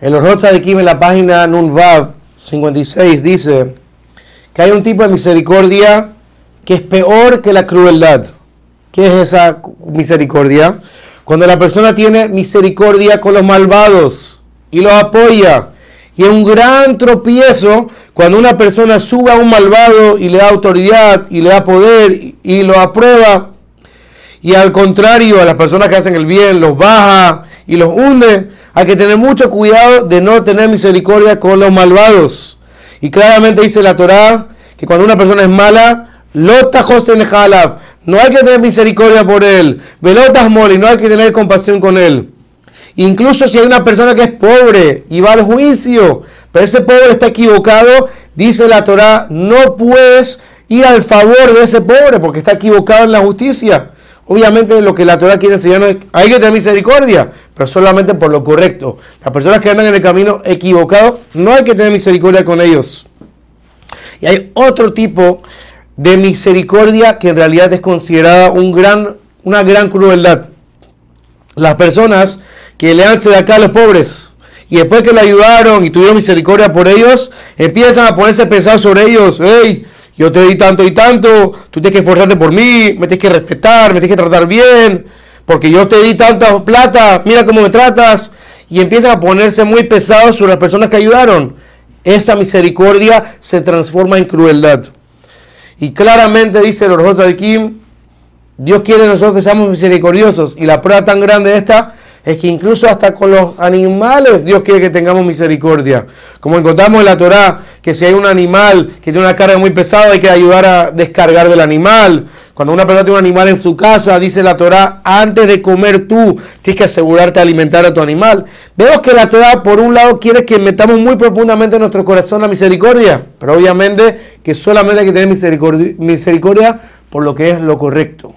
El Orjot de Kim en la página Nunvav 56 dice que hay un tipo de misericordia que es peor que la crueldad. ¿Qué es esa misericordia? Cuando la persona tiene misericordia con los malvados y los apoya. Y es un gran tropiezo cuando una persona sube a un malvado y le da autoridad y le da poder y lo aprueba. Y al contrario, a las personas que hacen el bien los baja y los hunde. Hay que tener mucho cuidado de no tener misericordia con los malvados. Y claramente dice la Torá que cuando una persona es mala, lota jalab no hay que tener misericordia por él. Velotas moli, no hay que tener compasión con él. Incluso si hay una persona que es pobre y va al juicio, pero ese pobre está equivocado, dice la Torah, no puedes ir al favor de ese pobre porque está equivocado en la justicia. Obviamente lo que la Torah quiere enseñar es hay que tener misericordia, pero solamente por lo correcto. Las personas que andan en el camino equivocado, no hay que tener misericordia con ellos. Y hay otro tipo de misericordia que en realidad es considerada una gran crueldad. Las personas que le han de acá a los pobres y después que le ayudaron y tuvieron misericordia por ellos, empiezan a ponerse a pensar sobre ellos, hey, yo te di tanto y tanto, tú tienes que esforzarte por mí, me tienes que respetar, me tienes que tratar bien, porque yo te di tanta plata, mira cómo me tratas, y empiezan a ponerse muy pesados sobre las personas que ayudaron. Esa misericordia se transforma en crueldad. Y claramente dice el Orjota de Kim, Dios quiere nosotros que seamos misericordiosos. Y la prueba tan grande esta es que incluso hasta con los animales Dios quiere que tengamos misericordia. Como encontramos en la Torá, que si hay un animal que tiene una carga muy pesada, hay que ayudar a descargar del animal. Cuando una persona tiene un animal en su casa, dice la Torá, antes de comer tú, tienes que asegurarte de alimentar a tu animal. Vemos que la Torá, por un lado, quiere que metamos muy profundamente en nuestro corazón la misericordia, pero obviamente que solamente hay que tener misericordia, misericordia por lo que es lo correcto.